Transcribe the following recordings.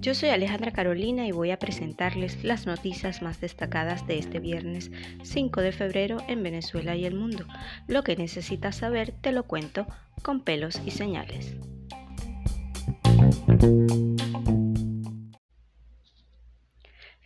Yo soy Alejandra Carolina y voy a presentarles las noticias más destacadas de este viernes 5 de febrero en Venezuela y el mundo. Lo que necesitas saber te lo cuento con pelos y señales.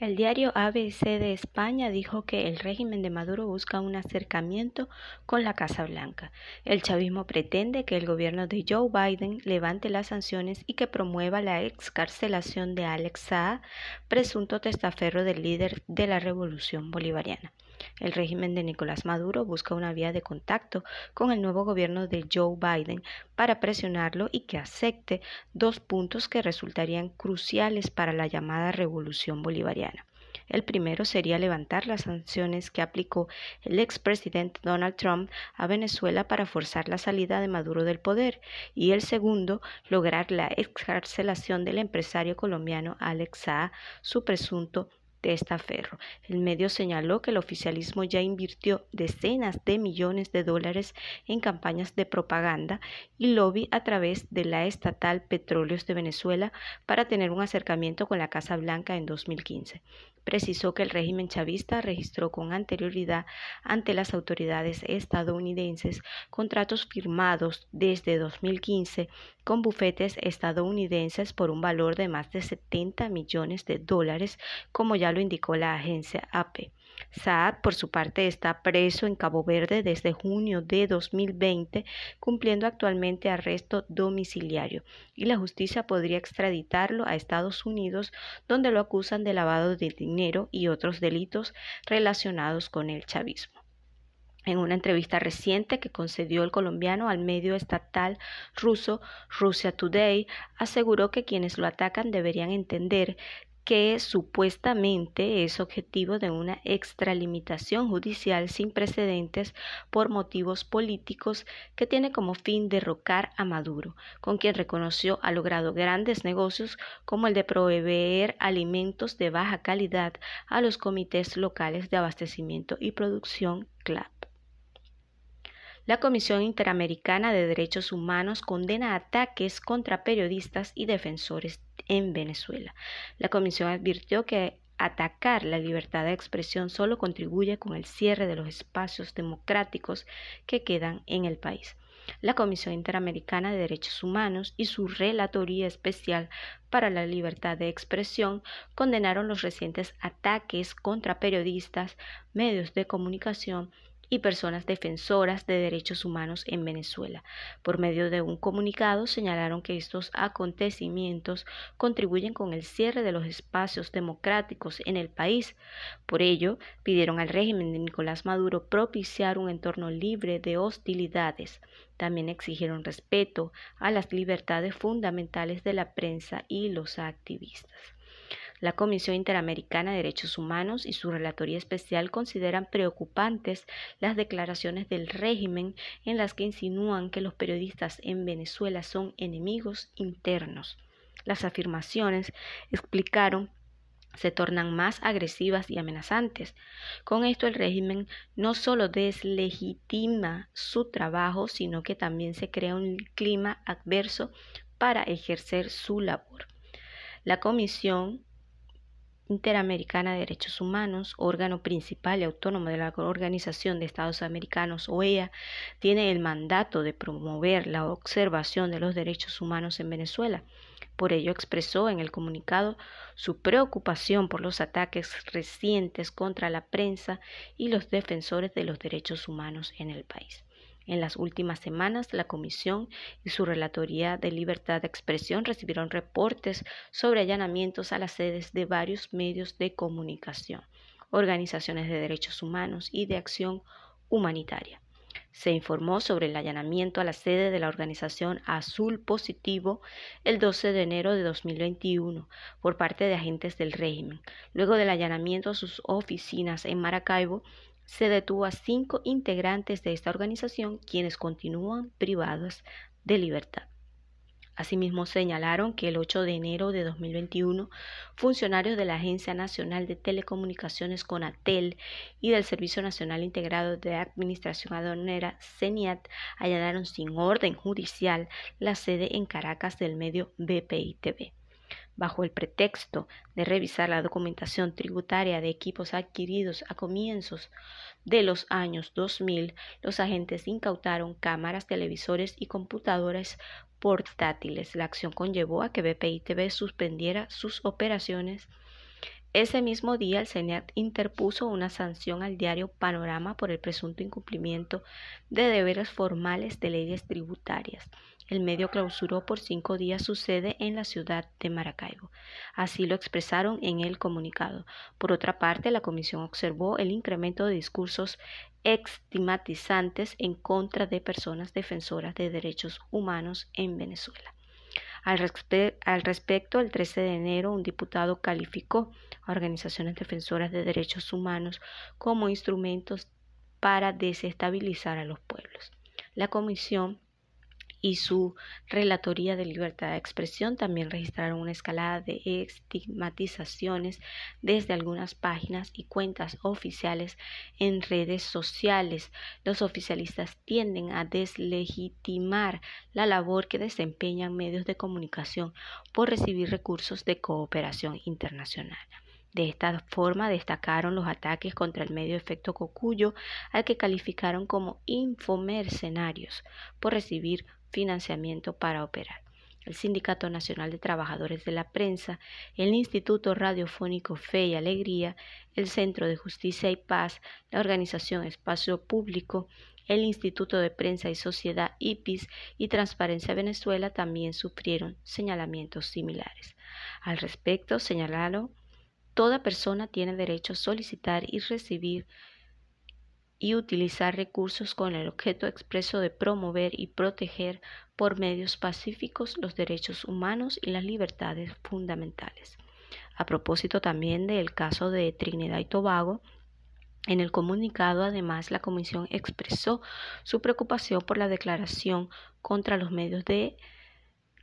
El diario ABC de España dijo que el régimen de Maduro busca un acercamiento con la Casa Blanca. El chavismo pretende que el gobierno de Joe Biden levante las sanciones y que promueva la excarcelación de Alex Saab, presunto testaferro del líder de la revolución bolivariana. El régimen de Nicolás Maduro busca una vía de contacto con el nuevo gobierno de Joe Biden para presionarlo y que acepte dos puntos que resultarían cruciales para la llamada revolución bolivariana. El primero sería levantar las sanciones que aplicó el expresidente Donald Trump a Venezuela para forzar la salida de Maduro del poder y el segundo, lograr la excarcelación del empresario colombiano Alex Saab, su presunto testaferro. El medio señaló que el oficialismo ya invirtió decenas de millones de dólares en campañas de propaganda y lobby a través de la estatal Petróleos de Venezuela para tener un acercamiento con la Casa Blanca en 2015 precisó que el régimen chavista registró con anterioridad ante las autoridades estadounidenses contratos firmados desde 2015 con bufetes estadounidenses por un valor de más de 70 millones de dólares, como ya lo indicó la agencia AP. Saad, por su parte, está preso en Cabo Verde desde junio de 2020, cumpliendo actualmente arresto domiciliario, y la justicia podría extraditarlo a Estados Unidos, donde lo acusan de lavado de dinero y otros delitos relacionados con el chavismo. En una entrevista reciente que concedió el colombiano al medio estatal ruso Russia Today, aseguró que quienes lo atacan deberían entender que supuestamente es objetivo de una extralimitación judicial sin precedentes por motivos políticos que tiene como fin derrocar a Maduro, con quien reconoció ha logrado grandes negocios como el de proveer alimentos de baja calidad a los comités locales de abastecimiento y producción CLAP. La Comisión Interamericana de Derechos Humanos condena ataques contra periodistas y defensores en Venezuela. La comisión advirtió que atacar la libertad de expresión solo contribuye con el cierre de los espacios democráticos que quedan en el país. La Comisión Interamericana de Derechos Humanos y su Relatoría Especial para la Libertad de Expresión condenaron los recientes ataques contra periodistas, medios de comunicación y personas defensoras de derechos humanos en Venezuela. Por medio de un comunicado señalaron que estos acontecimientos contribuyen con el cierre de los espacios democráticos en el país. Por ello, pidieron al régimen de Nicolás Maduro propiciar un entorno libre de hostilidades. También exigieron respeto a las libertades fundamentales de la prensa y los activistas. La Comisión Interamericana de Derechos Humanos y su Relatoría Especial consideran preocupantes las declaraciones del régimen en las que insinúan que los periodistas en Venezuela son enemigos internos. Las afirmaciones explicaron se tornan más agresivas y amenazantes. Con esto el régimen no solo deslegitima su trabajo, sino que también se crea un clima adverso para ejercer su labor. La Comisión Interamericana de Derechos Humanos, órgano principal y autónomo de la Organización de Estados Americanos, OEA, tiene el mandato de promover la observación de los derechos humanos en Venezuela. Por ello expresó en el comunicado su preocupación por los ataques recientes contra la prensa y los defensores de los derechos humanos en el país. En las últimas semanas, la Comisión y su Relatoría de Libertad de Expresión recibieron reportes sobre allanamientos a las sedes de varios medios de comunicación, organizaciones de derechos humanos y de acción humanitaria. Se informó sobre el allanamiento a la sede de la organización Azul Positivo el 12 de enero de 2021 por parte de agentes del régimen. Luego del allanamiento a sus oficinas en Maracaibo, se detuvo a cinco integrantes de esta organización quienes continúan privados de libertad. Asimismo, señalaron que el 8 de enero de 2021, funcionarios de la Agencia Nacional de Telecomunicaciones CONATEL y del Servicio Nacional Integrado de Administración Aduanera CENIAT allanaron sin orden judicial la sede en Caracas del medio BPI TV bajo el pretexto de revisar la documentación tributaria de equipos adquiridos a comienzos de los años 2000, los agentes incautaron cámaras, televisores y computadoras portátiles. La acción conllevó a que BPI TV suspendiera sus operaciones. Ese mismo día, el Senat interpuso una sanción al diario Panorama por el presunto incumplimiento de deberes formales de leyes tributarias. El medio clausuró por cinco días su sede en la ciudad de Maracaibo. Así lo expresaron en el comunicado. Por otra parte, la comisión observó el incremento de discursos estigmatizantes en contra de personas defensoras de derechos humanos en Venezuela. Al, respecto, el 13 de enero, un diputado calificó a organizaciones defensoras de derechos humanos como instrumentos para desestabilizar a los pueblos. La comisión y su Relatoría de Libertad de Expresión también registraron una escalada de estigmatizaciones desde algunas páginas y cuentas oficiales en redes sociales. Los oficialistas tienden a deslegitimar la labor que desempeñan medios de comunicación por recibir recursos de cooperación internacional. De esta forma destacaron los ataques contra el medio efecto Cocuyo, al que calificaron como infomercenarios por recibir financiamiento para operar. El Sindicato Nacional de Trabajadores de la Prensa, el Instituto Radiofónico Fe y Alegría, el Centro de Justicia y Paz, la Organización Espacio Público, el Instituto de Prensa y Sociedad IPIS y Transparencia Venezuela también sufrieron señalamientos similares. Al respecto, señalaron, toda persona tiene derecho a solicitar y recibir y utilizar recursos con el objeto expreso de promover y proteger por medios pacíficos los derechos humanos y las libertades fundamentales. A propósito también del caso de Trinidad y Tobago, en el comunicado, además, la Comisión expresó su preocupación por la declaración contra los medios de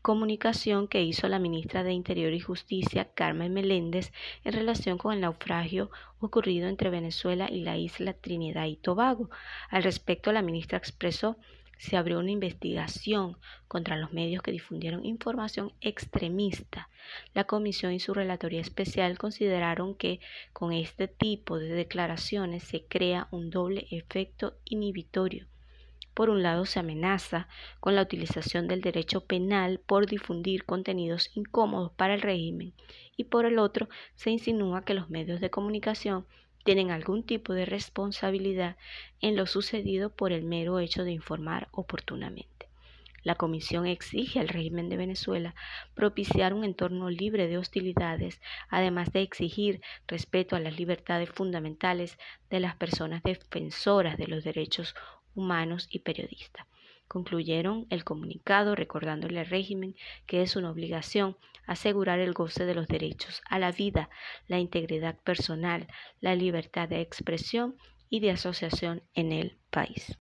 comunicación que hizo la ministra de Interior y Justicia, Carmen Meléndez, en relación con el naufragio ocurrido entre Venezuela y la isla Trinidad y Tobago. Al respecto, la ministra expresó se abrió una investigación contra los medios que difundieron información extremista. La comisión y su relatoría especial consideraron que con este tipo de declaraciones se crea un doble efecto inhibitorio por un lado, se amenaza con la utilización del derecho penal por difundir contenidos incómodos para el régimen y por el otro, se insinúa que los medios de comunicación tienen algún tipo de responsabilidad en lo sucedido por el mero hecho de informar oportunamente. La Comisión exige al régimen de Venezuela propiciar un entorno libre de hostilidades, además de exigir respeto a las libertades fundamentales de las personas defensoras de los derechos humanos y periodistas. Concluyeron el comunicado recordándole al régimen que es una obligación asegurar el goce de los derechos a la vida, la integridad personal, la libertad de expresión y de asociación en el país.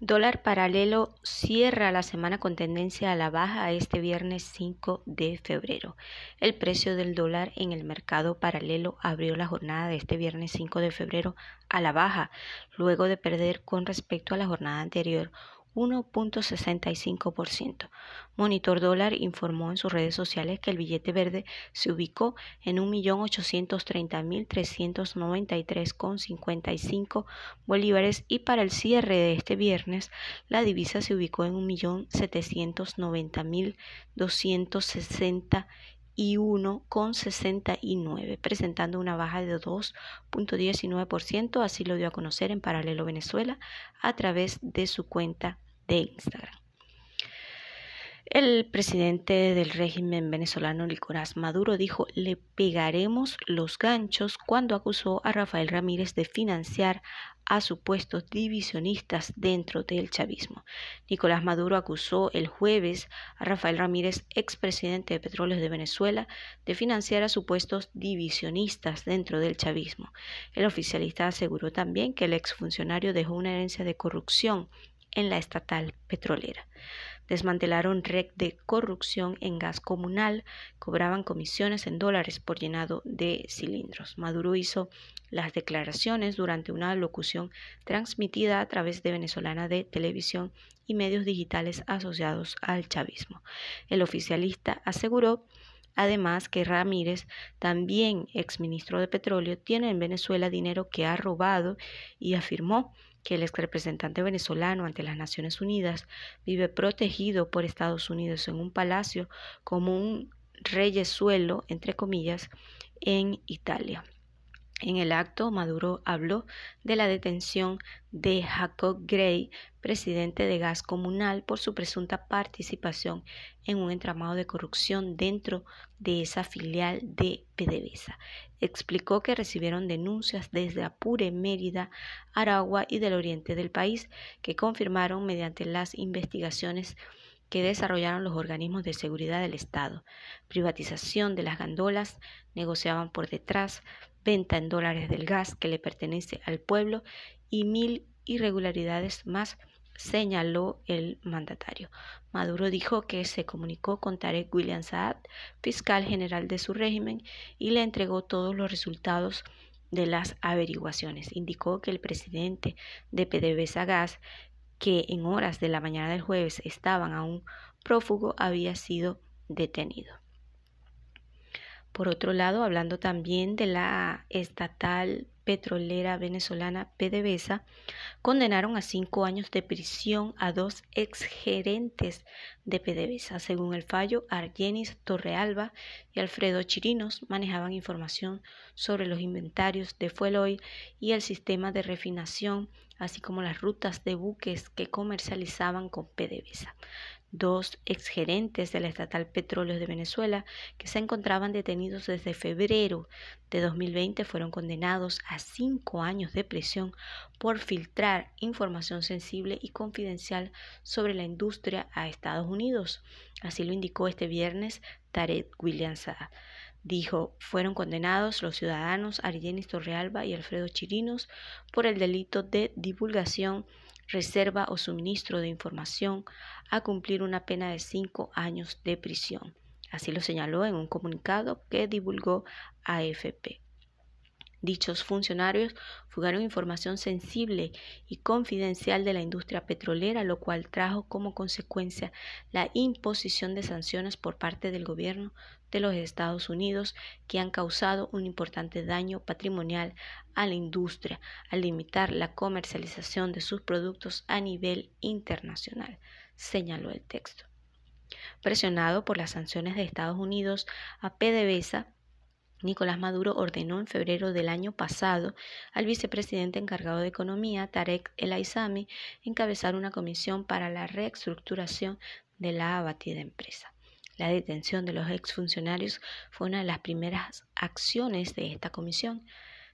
Dólar paralelo cierra la semana con tendencia a la baja este viernes 5 de febrero. El precio del dólar en el mercado paralelo abrió la jornada de este viernes 5 de febrero a la baja, luego de perder con respecto a la jornada anterior 1.65%. Monitor Dólar informó en sus redes sociales que el billete verde se ubicó en 1.830.393,55 bolívares y para el cierre de este viernes la divisa se ubicó en 1.790.260 y 1,69, presentando una baja de 2.19%, así lo dio a conocer en Paralelo Venezuela a través de su cuenta de Instagram. El presidente del régimen venezolano Nicolás Maduro dijo le pegaremos los ganchos cuando acusó a Rafael Ramírez de financiar a supuestos divisionistas dentro del chavismo. Nicolás Maduro acusó el jueves a Rafael Ramírez, expresidente de Petróleos de Venezuela, de financiar a supuestos divisionistas dentro del chavismo. El oficialista aseguró también que el exfuncionario dejó una herencia de corrupción en la estatal petrolera. desmantelaron red de corrupción en gas comunal, cobraban comisiones en dólares por llenado de cilindros. Maduro hizo las declaraciones durante una locución transmitida a través de venezolana de televisión y medios digitales asociados al chavismo. El oficialista aseguró Además que Ramírez, también exministro de Petróleo, tiene en Venezuela dinero que ha robado y afirmó que el ex representante venezolano ante las Naciones Unidas vive protegido por Estados Unidos en un palacio como un reyesuelo, entre comillas, en Italia. En el acto, Maduro habló de la detención de Jacob Gray, presidente de Gas Comunal, por su presunta participación en un entramado de corrupción dentro de esa filial de PDVSA. Explicó que recibieron denuncias desde Apure, Mérida, Aragua y del oriente del país, que confirmaron mediante las investigaciones que desarrollaron los organismos de seguridad del Estado. Privatización de las gandolas, negociaban por detrás, venta en dólares del gas que le pertenece al pueblo y mil irregularidades más señaló el mandatario. Maduro dijo que se comunicó con Tarek William Saad, fiscal general de su régimen, y le entregó todos los resultados de las averiguaciones. Indicó que el presidente de PDVSA Gas, que en horas de la mañana del jueves estaban aún prófugo, había sido detenido. Por otro lado, hablando también de la estatal petrolera venezolana PDVSA, condenaron a cinco años de prisión a dos exgerentes de PDVSA. Según el fallo, Argenis Torrealba y Alfredo Chirinos manejaban información sobre los inventarios de fuel oil y el sistema de refinación, así como las rutas de buques que comercializaban con PDVSA dos exgerentes de la estatal Petróleos de Venezuela que se encontraban detenidos desde febrero de 2020 fueron condenados a cinco años de prisión por filtrar información sensible y confidencial sobre la industria a Estados Unidos. Así lo indicó este viernes Tarek Williams. Dijo, fueron condenados los ciudadanos Argenis Torrealba y Alfredo Chirinos por el delito de divulgación reserva o suministro de información a cumplir una pena de cinco años de prisión. Así lo señaló en un comunicado que divulgó AFP. Dichos funcionarios fugaron información sensible y confidencial de la industria petrolera, lo cual trajo como consecuencia la imposición de sanciones por parte del gobierno de los Estados Unidos que han causado un importante daño patrimonial a la industria al limitar la comercialización de sus productos a nivel internacional, señaló el texto. Presionado por las sanciones de Estados Unidos a PDVSA, Nicolás Maduro ordenó en febrero del año pasado al vicepresidente encargado de Economía, Tarek El Aizami, encabezar una comisión para la reestructuración de la abatida empresa. La detención de los exfuncionarios fue una de las primeras acciones de esta comisión.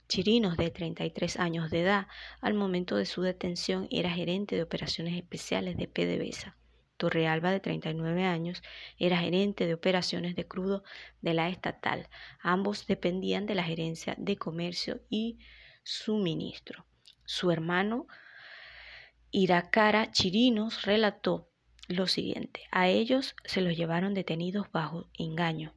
Chirinos, de 33 años de edad, al momento de su detención era gerente de operaciones especiales de PDVSA. Torrealba, de 39 años, era gerente de operaciones de crudo de la estatal. Ambos dependían de la gerencia de comercio y suministro. Su hermano Iracara Chirinos relató lo siguiente. A ellos se los llevaron detenidos bajo engaño.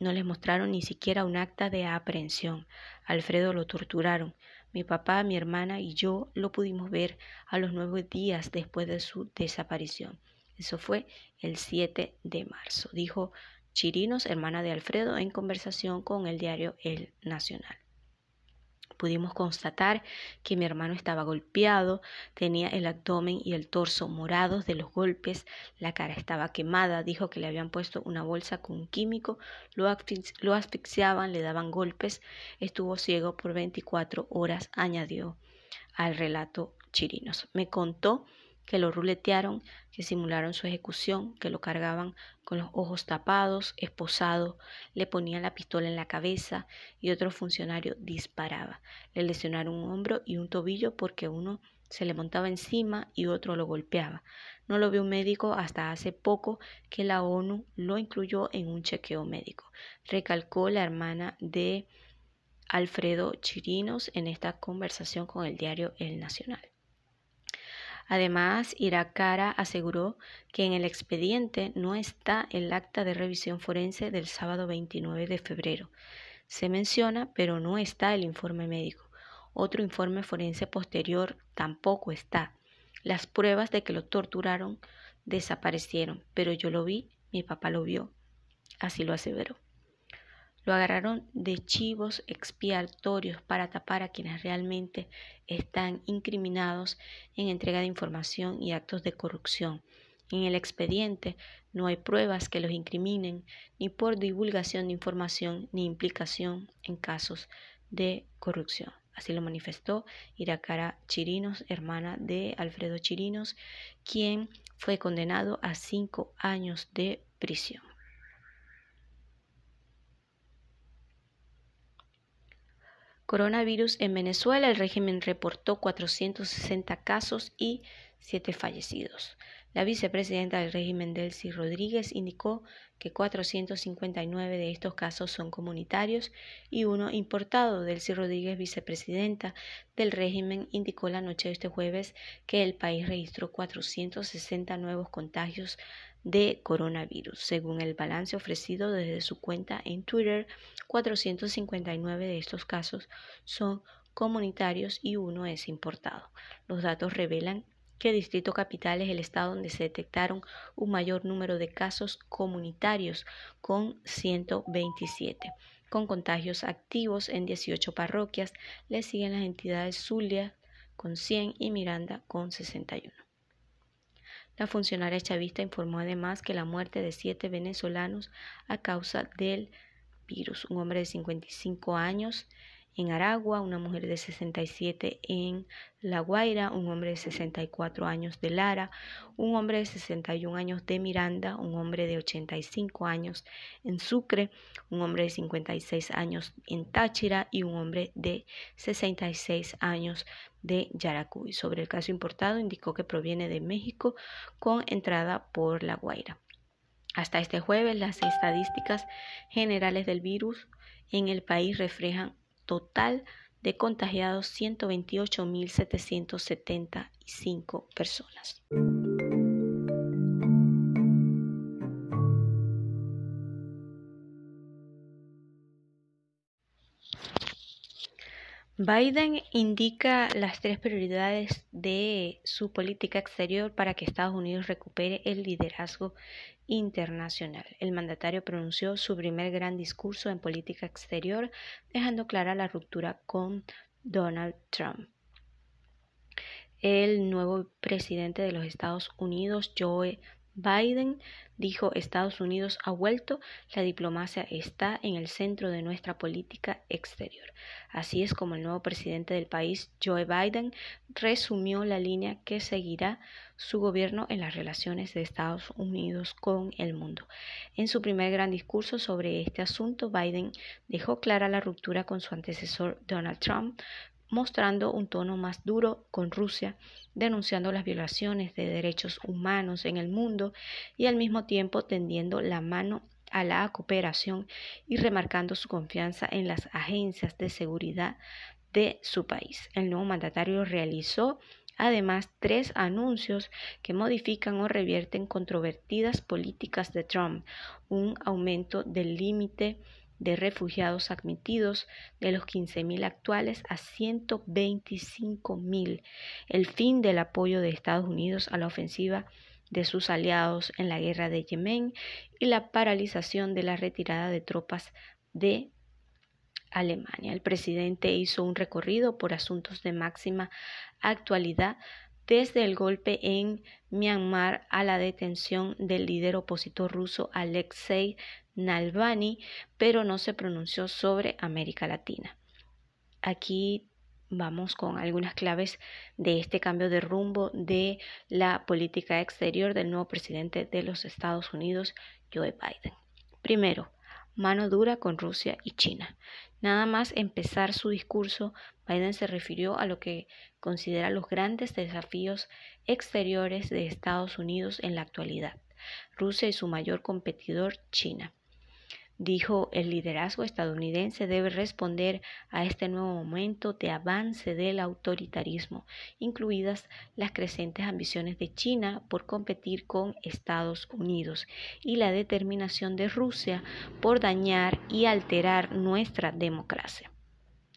No les mostraron ni siquiera un acta de aprehensión. Alfredo lo torturaron. Mi papá, mi hermana y yo lo pudimos ver a los nueve días después de su desaparición. Eso fue el 7 de marzo, dijo Chirinos, hermana de Alfredo, en conversación con el diario El Nacional. Pudimos constatar que mi hermano estaba golpeado, tenía el abdomen y el torso morados de los golpes, la cara estaba quemada, dijo que le habían puesto una bolsa con un químico, lo, asfixiaban, le daban golpes, estuvo ciego por 24 horas, añadió al relato Chirinos. Me contó que lo ruletearon, que simularon su ejecución, que lo cargaban con los ojos tapados, esposado, le ponían la pistola en la cabeza y otro funcionario disparaba. Le lesionaron un hombro y un tobillo porque uno se le montaba encima y otro lo golpeaba. No lo vio un médico hasta hace poco que la ONU lo incluyó en un chequeo médico, recalcó la hermana de Alfredo Chirinos en esta conversación con el diario El Nacional. Además, Iracara aseguró que en el expediente no está el acta de revisión forense del sábado 29 de febrero. Se menciona, pero no está el informe médico. Otro informe forense posterior tampoco está. Las pruebas de que lo torturaron desaparecieron, pero yo lo vi, mi papá lo vio. Así lo aseveró. Lo agarraron de chivos expiatorios para tapar a quienes realmente están incriminados en entrega de información y actos de corrupción. En el expediente no hay pruebas que los incriminen ni por divulgación de información ni implicación en casos de corrupción. Así lo manifestó Iracara Chirinos, hermana de Alfredo Chirinos, quien fue condenado a cinco años de prisión. Coronavirus en Venezuela, el régimen reportó 460 casos y 7 fallecidos. La vicepresidenta del régimen, Delcy Rodríguez, indicó que 459 de estos casos son comunitarios y uno importado. Delcy Rodríguez, vicepresidenta del régimen, indicó la noche de este jueves que el país registró 460 nuevos contagios de coronavirus. Según el balance ofrecido desde su cuenta en Twitter, 459 de estos casos son comunitarios y uno es importado. Los datos revelan que Distrito Capital es el estado donde se detectaron un mayor número de casos comunitarios con 127. Con contagios activos en 18 parroquias, le siguen las entidades Zulia con 100 y Miranda con 61. La funcionaria chavista informó además que la muerte de siete venezolanos a causa del virus. Un hombre de 55 años en Aragua, una mujer de 67 en La Guaira, un hombre de 64 años de Lara, un hombre de 61 años de Miranda, un hombre de 85 años en Sucre, un hombre de 56 años en Táchira y un hombre de 66 años de Yaracuy. Sobre el caso importado, indicó que proviene de México con entrada por La Guaira. Hasta este jueves, las estadísticas generales del virus en el país reflejan total de contagiados 128.775 personas. Biden indica las tres prioridades de su política exterior para que Estados Unidos recupere el liderazgo internacional. El mandatario pronunció su primer gran discurso en política exterior, dejando clara la ruptura con Donald Trump. El nuevo presidente de los Estados Unidos, Joe Biden dijo Estados Unidos ha vuelto, la diplomacia está en el centro de nuestra política exterior. Así es como el nuevo presidente del país, Joe Biden, resumió la línea que seguirá su gobierno en las relaciones de Estados Unidos con el mundo. En su primer gran discurso sobre este asunto, Biden dejó clara la ruptura con su antecesor Donald Trump, mostrando un tono más duro con Rusia, denunciando las violaciones de derechos humanos en el mundo y al mismo tiempo tendiendo la mano a la cooperación y remarcando su confianza en las agencias de seguridad de su país. El nuevo mandatario realizó además tres anuncios que modifican o revierten controvertidas políticas de Trump, un aumento del límite de refugiados admitidos de los 15.000 actuales a 125.000, el fin del apoyo de Estados Unidos a la ofensiva de sus aliados en la guerra de Yemen y la paralización de la retirada de tropas de Alemania. El presidente hizo un recorrido por asuntos de máxima actualidad desde el golpe en Myanmar a la detención del líder opositor ruso Alexei Navalny, pero no se pronunció sobre América Latina. Aquí vamos con algunas claves de este cambio de rumbo de la política exterior del nuevo presidente de los Estados Unidos, Joe Biden. Primero, mano dura con Rusia y China. Nada más empezar su discurso, Biden se refirió a lo que considera los grandes desafíos exteriores de Estados Unidos en la actualidad, Rusia y su mayor competidor, China. Dijo, el liderazgo estadounidense debe responder a este nuevo momento de avance del autoritarismo, incluidas las crecientes ambiciones de China por competir con Estados Unidos y la determinación de Rusia por dañar y alterar nuestra democracia.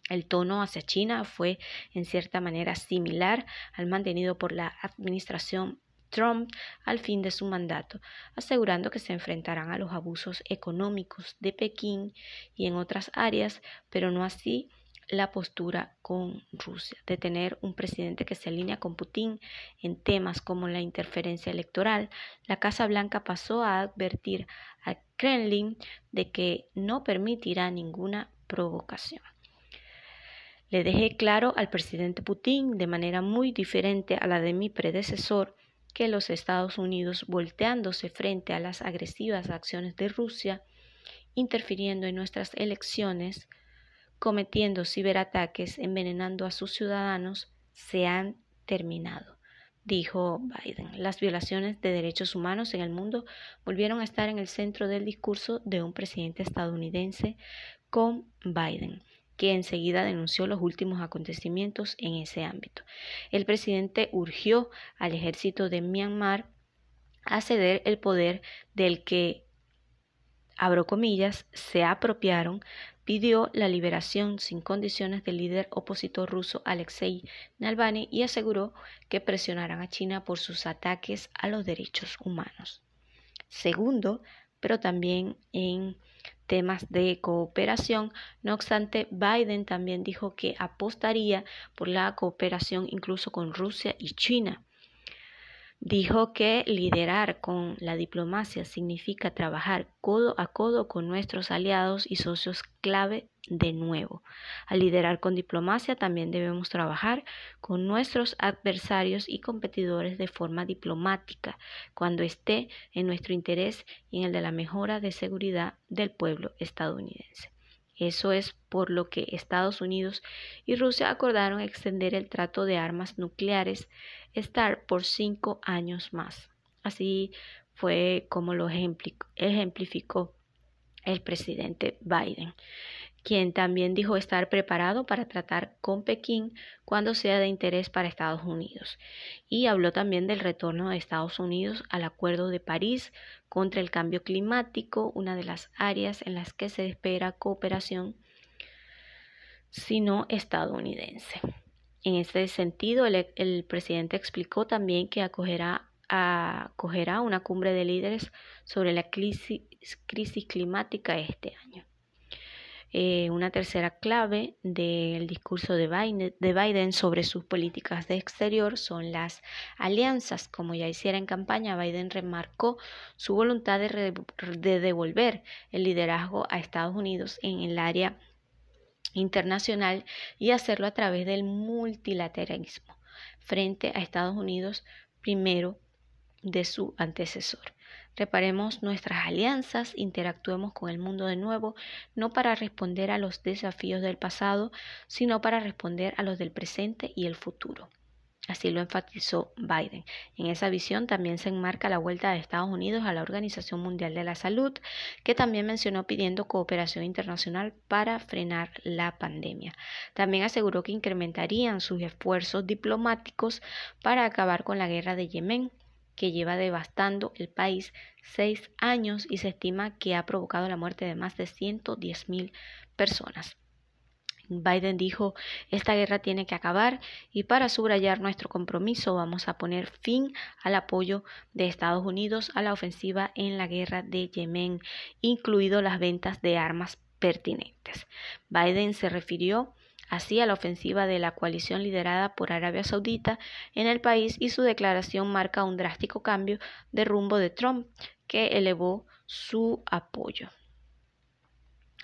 El tono hacia China fue en cierta manera similar al mantenido por la administración Trump al fin de su mandato, asegurando que se enfrentarán a los abusos económicos de Pekín y en otras áreas, pero no así la postura con Rusia, de tener un presidente que se alinea con Putin en temas como la interferencia electoral, la Casa Blanca pasó a advertir a Kremlin de que no permitirá ninguna provocación. Le dejé claro al presidente Putin, de manera muy diferente a la de mi predecesor, que los Estados Unidos, volteándose frente a las agresivas acciones de Rusia, interfiriendo en nuestras elecciones, cometiendo ciberataques, envenenando a sus ciudadanos, se han terminado, dijo Biden. Las violaciones de derechos humanos en el mundo volvieron a estar en el centro del discurso de un presidente estadounidense con Biden que enseguida denunció los últimos acontecimientos en ese ámbito. El presidente urgió al ejército de Myanmar a ceder el poder del que, abro comillas, se apropiaron, pidió la liberación sin condiciones del líder opositor ruso Alexei Navalny y aseguró que presionarán a China por sus ataques a los derechos humanos. Segundo, pero también en temas de cooperación. No obstante, Biden también dijo que apostaría por la cooperación incluso con Rusia y China. Dijo que liderar con la diplomacia significa trabajar codo a codo con nuestros aliados y socios clave de nuevo. Al liderar con diplomacia también debemos trabajar con nuestros adversarios y competidores de forma diplomática, cuando esté en nuestro interés y en el de la mejora de seguridad del pueblo estadounidense. Eso es por lo que Estados Unidos y Rusia acordaron extender el trato de armas nucleares por cinco años más. Así fue como lo ejemplificó el presidente Biden quien también dijo estar preparado para tratar con Pekín cuando sea de interés para Estados Unidos. Y habló también del retorno de Estados Unidos al Acuerdo de París contra el cambio climático, una de las áreas en las que se espera cooperación sino estadounidense. En este sentido, el, presidente explicó también que acogerá, acogerá una cumbre de líderes sobre la crisis climática este año. Eh, una tercera clave del discurso de Biden, sobre sus políticas de exterior son las alianzas. Como ya hiciera en campaña, Biden remarcó su voluntad de, de devolver el liderazgo a Estados Unidos en el área internacional y hacerlo a través del multilateralismo frente a Estados Unidos primero de su antecesor. Reparemos nuestras alianzas, interactuemos con el mundo de nuevo, no para responder a los desafíos del pasado, sino para responder a los del presente y el futuro. Así lo enfatizó Biden. En esa visión también se enmarca la vuelta de Estados Unidos a la Organización Mundial de la Salud, que también mencionó pidiendo cooperación internacional para frenar la pandemia. También aseguró que incrementarían sus esfuerzos diplomáticos para acabar con la guerra de Yemen, que lleva devastando el país seis años y se estima que ha provocado la muerte de más de 110 mil personas. Biden dijo, esta guerra tiene que acabar y para subrayar nuestro compromiso vamos a poner fin al apoyo de Estados Unidos a la ofensiva en la guerra de Yemen, incluido las ventas de armas pertinentes. Biden se refirió así a la ofensiva de la coalición liderada por Arabia Saudita en el país y su declaración marca un drástico cambio de rumbo de Trump que elevó su apoyo.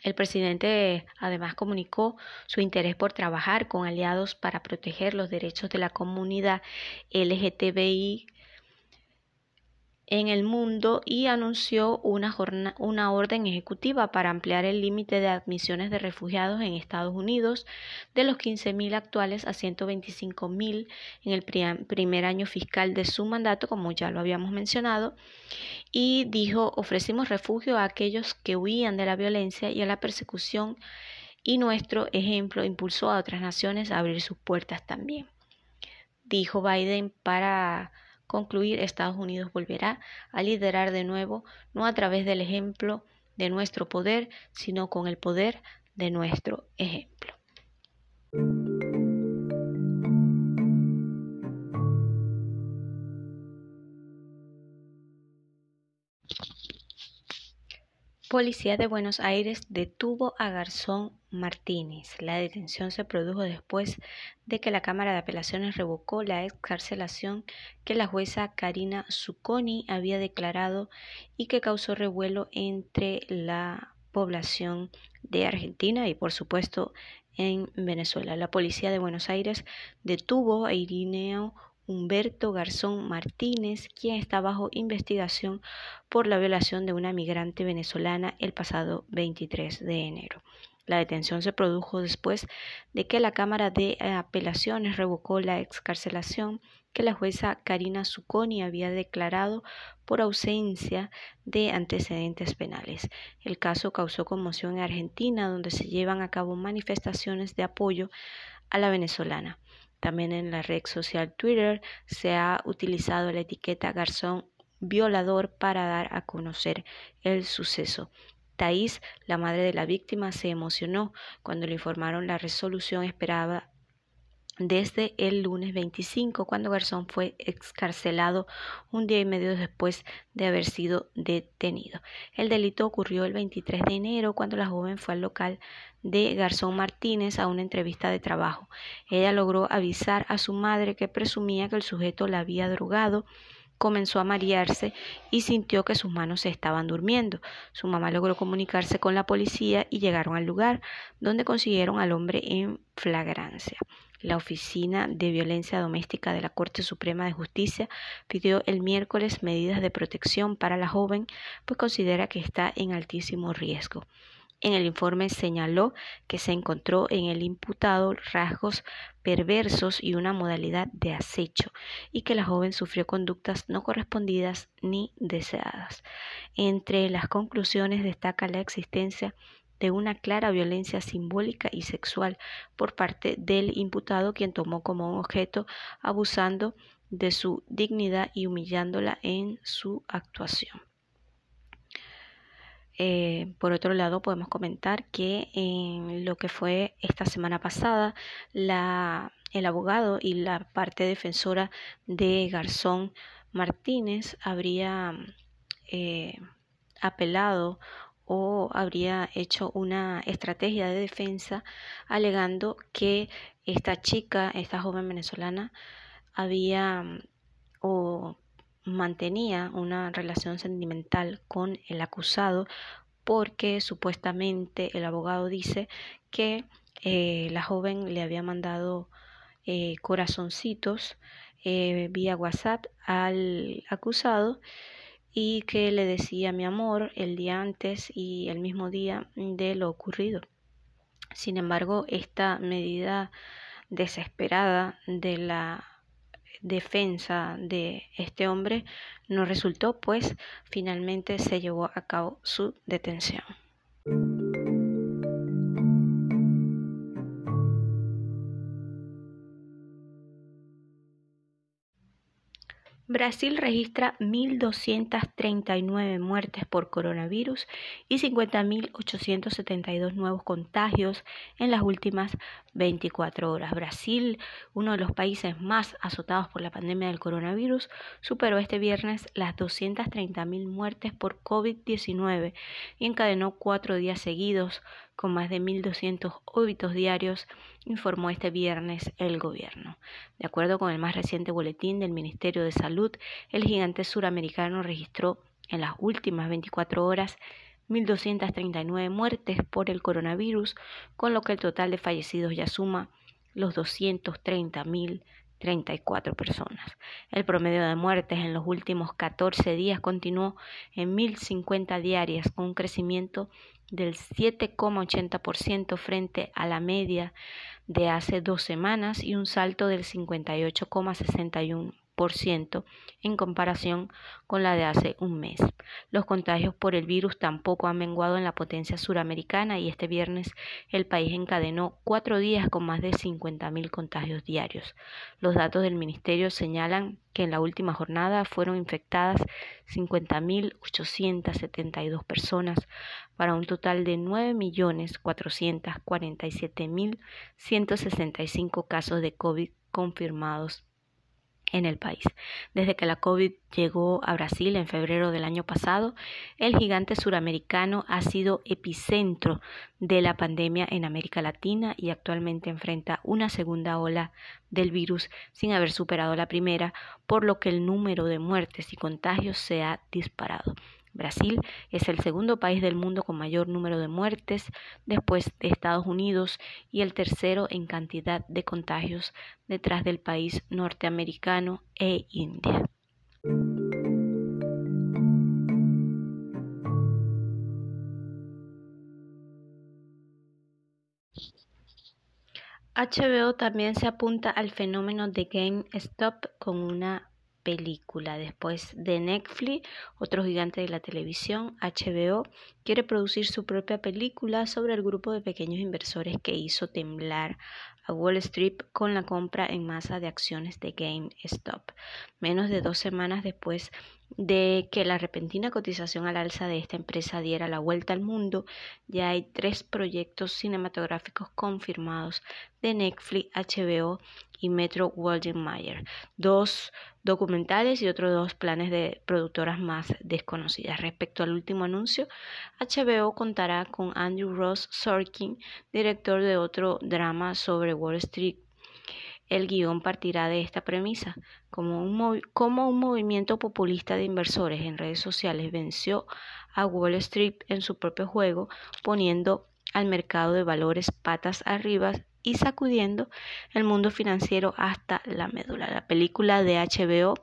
El presidente además comunicó su interés por trabajar con aliados para proteger los derechos de la comunidad LGTBI en el mundo y anunció una, orden ejecutiva para ampliar el límite de admisiones de refugiados en Estados Unidos de los 15.000 actuales a 125.000 en el primer año fiscal de su mandato, como ya lo habíamos mencionado, y dijo, ofrecimos refugio a aquellos que huían de la violencia y a la persecución y nuestro ejemplo impulsó a otras naciones a abrir sus puertas también. Dijo Biden para concluir, Estados Unidos volverá a liderar de nuevo, no a través del ejemplo de nuestro poder, sino con el poder de nuestro ejemplo. Policía de Buenos Aires detuvo a Garzón Martínez. La detención se produjo después de que la Cámara de Apelaciones revocó la excarcelación que la jueza Karina Zucconi había declarado y que causó revuelo entre la población de Argentina y por supuesto en Venezuela. La policía de Buenos Aires detuvo a Irineo Humberto Garzón Martínez, quien está bajo investigación por la violación de una migrante venezolana el pasado 23 de enero. La detención se produjo después de que la Cámara de Apelaciones revocó la excarcelación que la jueza Karina Zucconi había declarado por ausencia de antecedentes penales. El caso causó conmoción en Argentina, donde se llevan a cabo manifestaciones de apoyo a la venezolana. También en la red social Twitter se ha utilizado la etiqueta garzón violador para dar a conocer el suceso. Thais, la madre de la víctima, se emocionó cuando le informaron la resolución esperada desde el lunes 25, cuando Garzón fue excarcelado un día y medio después de haber sido detenido. El delito ocurrió el 23 de enero, cuando la joven fue al local de Garzón Martínez a una entrevista de trabajo. Ella logró avisar a su madre que presumía que el sujeto la había drogado comenzó a marearse y sintió que sus manos se estaban durmiendo. Su mamá logró comunicarse con la policía y llegaron al lugar, donde consiguieron al hombre en flagrancia. La Oficina de Violencia Doméstica de la Corte Suprema de Justicia pidió el miércoles medidas de protección para la joven, pues considera que está en altísimo riesgo. En el informe señaló que se encontró en el imputado rasgos perversos y una modalidad de acecho y que la joven sufrió conductas no correspondidas ni deseadas. Entre las conclusiones destaca la existencia de una clara violencia simbólica y sexual por parte del imputado quien tomó como un objeto abusando de su dignidad y humillándola en su actuación. Eh, por otro lado, podemos comentar que en lo que fue esta semana pasada, la, el abogado y la parte defensora de Garzón Martínez habría eh, apelado o habría hecho una estrategia de defensa alegando que esta chica, esta joven venezolana, había o mantenía una relación sentimental con el acusado porque supuestamente el abogado dice que eh, la joven le había mandado eh, corazoncitos eh, vía WhatsApp al acusado y que le decía mi amor el día antes y el mismo día de lo ocurrido. Sin embargo, esta medida desesperada de la defensa de este hombre no resultó, pues finalmente se llevó a cabo su detención. Brasil registra 1.239 muertes por coronavirus y 50.872 nuevos contagios en las últimas 24 horas. Brasil, uno de los países más azotados por la pandemia del coronavirus, superó este viernes las 230.000 muertes por COVID-19 y encadenó cuatro días seguidos con más de 1.200 óbitos diarios, informó este viernes el gobierno. De acuerdo con el más reciente boletín del Ministerio de Salud, el gigante suramericano registró en las últimas 24 horas 1.239 muertes por el coronavirus, con lo que el total de fallecidos ya suma los 230.034 personas. El promedio de muertes en los últimos 14 días continuó en 1.050 diarias, con un crecimiento del 7,80% frente a la media de hace dos semanas y un salto del 58,61%. 2% en comparación con la de hace un mes. Los contagios por el virus tampoco han menguado en la potencia suramericana y este viernes el país encadenó cuatro días con más de 50.000 contagios diarios. Los datos del ministerio señalan que en la última jornada fueron infectadas 50.872 personas para un total de 9.447.165 casos de COVID confirmados en el país. Desde que la COVID llegó a Brasil en febrero del año pasado, el gigante suramericano ha sido epicentro de la pandemia en América Latina y actualmente enfrenta una segunda ola del virus sin haber superado la primera, por lo que el número de muertes y contagios se ha disparado. Brasil es el segundo país del mundo con mayor número de muertes después de Estados Unidos y el tercero en cantidad de contagios detrás del país norteamericano e India. HBO también se apunta al fenómeno de GameStop con una película. Después de Netflix, otro gigante de la televisión, HBO, quiere producir su propia película sobre el grupo de pequeños inversores que hizo temblar a Wall Street con la compra en masa de acciones de GameStop. Menos de dos semanas después de que la repentina cotización al alza de esta empresa diera la vuelta al mundo, ya hay tres proyectos cinematográficos confirmados de Netflix, HBO y Metro Goldwyn Mayer, dos documentales y otros dos planes de productoras más desconocidas. Respecto al último anuncio, HBO contará con Andrew Ross Sorkin, director de otro drama sobre Wall Street el guion partirá de esta premisa. Como un, movimiento populista de inversores en redes sociales venció a Wall Street en su propio juego, poniendo al mercado de valores patas arriba y sacudiendo el mundo financiero hasta la médula. La película de HBO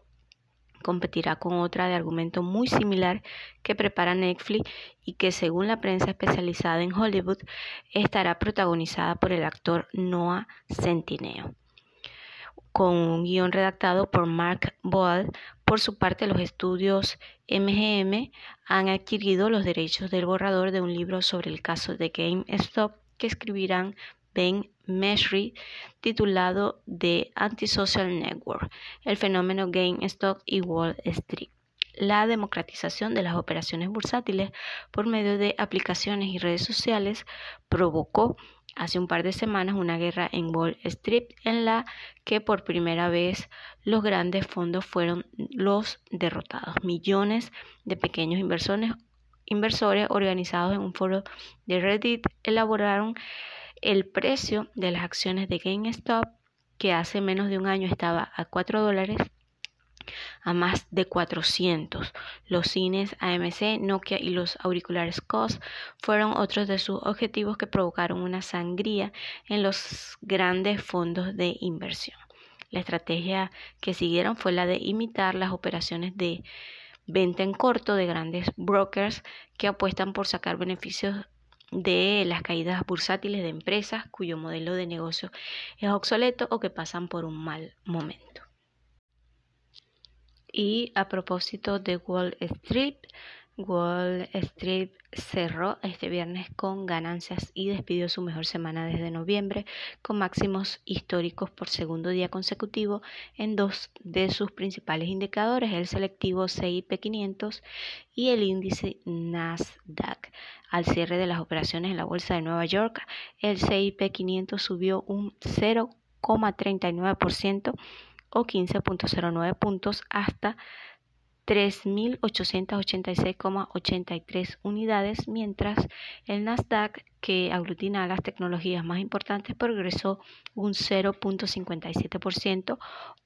competirá con otra de argumento muy similar que prepara Netflix y que según la prensa especializada en Hollywood estará protagonizada por el actor Noah Centineo con un guion redactado por Mark Boal. Por su parte, los estudios MGM han adquirido los derechos del borrador de un libro sobre el caso de GameStop que escribirán Ben Meshry, titulado The Antisocial Network, el fenómeno GameStop y Wall Street la democratización de las operaciones bursátiles por medio de aplicaciones y redes sociales provocó hace un par de semanas una guerra en Wall Street en la que por primera vez los grandes fondos fueron los derrotados. Millones de pequeños inversores, inversores organizados en un foro de Reddit elaboraron el precio de las acciones de GameStop que hace menos de un año estaba a 4 dólares a más de 400. Los cines AMC, Nokia y los auriculares COS fueron otros de sus objetivos que provocaron una sangría en los grandes fondos de inversión. La estrategia que siguieron fue la de imitar las operaciones de venta en corto de grandes brokers que apuestan por sacar beneficios de las caídas bursátiles de empresas cuyo modelo de negocio es obsoleto o que pasan por un mal momento. Y a propósito de Wall Street, Wall Street cerró este viernes con ganancias y despidió su mejor semana desde noviembre, con máximos históricos por segundo día consecutivo en dos de sus principales indicadores, el selectivo CIP 500 y el índice Nasdaq. Al cierre de las operaciones en la Bolsa de Nueva York, el CIP 500 subió un 0,39% o 15.09 puntos hasta 3.886,83 unidades, mientras el Nasdaq, que aglutina las tecnologías más importantes, progresó un 0.57%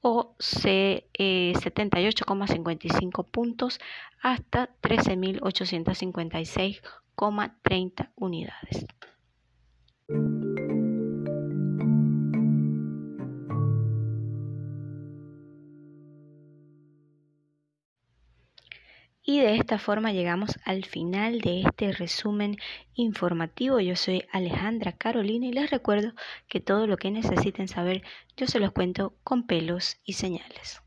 o 78,55 puntos hasta 13.856,30 unidades. Y de esta forma llegamos al final de este resumen informativo. Yo soy Alejandra Carolina y les recuerdo que todo lo que necesiten saber yo se los cuento con pelos y señales.